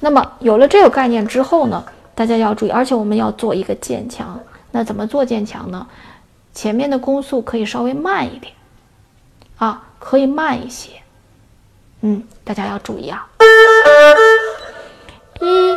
那么有了这个概念之后呢，大家要注意，而且我们要做一个渐强。那怎么做渐强呢？前面的弓速可以稍微慢一点，啊，可以慢一些。嗯，大家要注意啊。一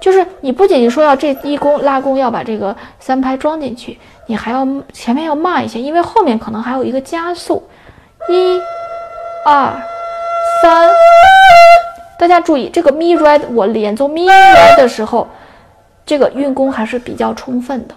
就是你不仅仅说要这一弓拉弓要把这个三拍装进去，你还要前面要慢一些，因为后面可能还有一个加速。一、二。三，大家注意，这个 mi re 我连奏 mi re 的时候，这个运弓还是比较充分的，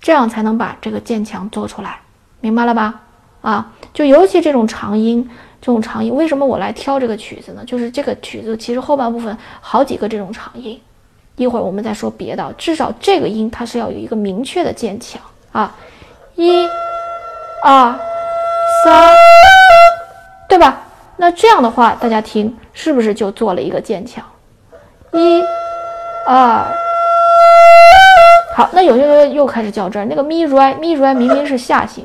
这样才能把这个渐强做出来，明白了吧？啊，就尤其这种长音，这种长音，为什么我来挑这个曲子呢？就是这个曲子其实后半部分好几个这种长音，一会儿我们再说别的，至少这个音它是要有一个明确的渐强啊，一、二、三，对吧？那这样的话，大家听，是不是就做了一个渐强？一、二，好。那有些同学又开始较真儿，那个 mi re mi re 明明是下行，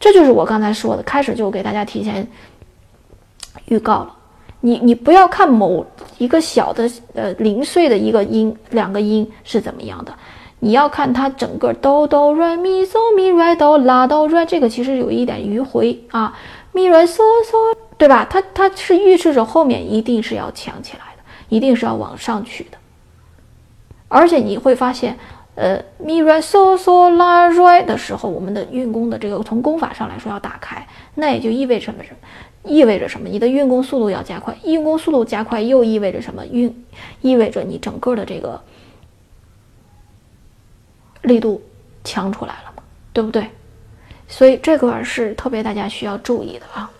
这就是我刚才说的，开始就给大家提前预告了。你你不要看某一个小的呃零碎的一个音两个音是怎么样的，你要看它整个哆哆 re mi so mi re do la do re 这个其实有一点迂回啊，mi re so so。对吧？它它是预示着后面一定是要强起来的，一定是要往上去的。而且你会发现，呃，mi re so so la re 的时候，我们的运功的这个从功法上来说要打开，那也就意味着什么？意味着什么？你的运功速度要加快，运功速度加快又意味着什么？运意味着你整个的这个力度强出来了嘛？对不对？所以这块是特别大家需要注意的啊。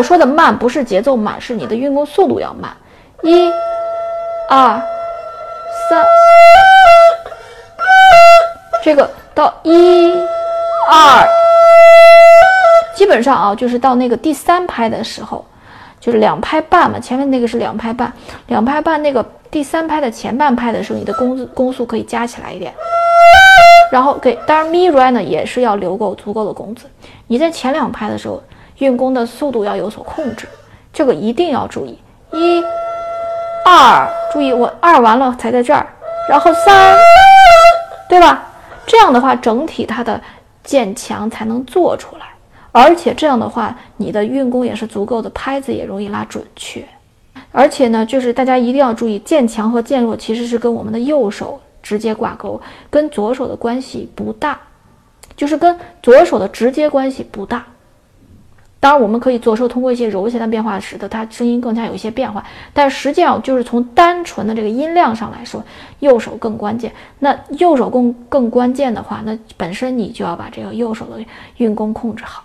我说的慢不是节奏慢，是你的运弓速度要慢。一、二、三，这个到一、二，基本上啊，就是到那个第三拍的时候，就是两拍半嘛。前面那个是两拍半，两拍半那个第三拍的前半拍的时候，你的弓弓速可以加起来一点。然后给，当然 mi r 呢也是要留够足够的弓子。你在前两拍的时候。运弓的速度要有所控制，这个一定要注意。一、二，注意我二完了才在这儿，然后三，对吧？这样的话，整体它的渐强才能做出来，而且这样的话，你的运弓也是足够的，拍子也容易拉准确。而且呢，就是大家一定要注意，渐强和渐弱其实是跟我们的右手直接挂钩，跟左手的关系不大，就是跟左手的直接关系不大。当然，我们可以左手通过一些柔弦的变化，使得它声音更加有一些变化。但实际上，就是从单纯的这个音量上来说，右手更关键。那右手更更关键的话，那本身你就要把这个右手的运功控制好。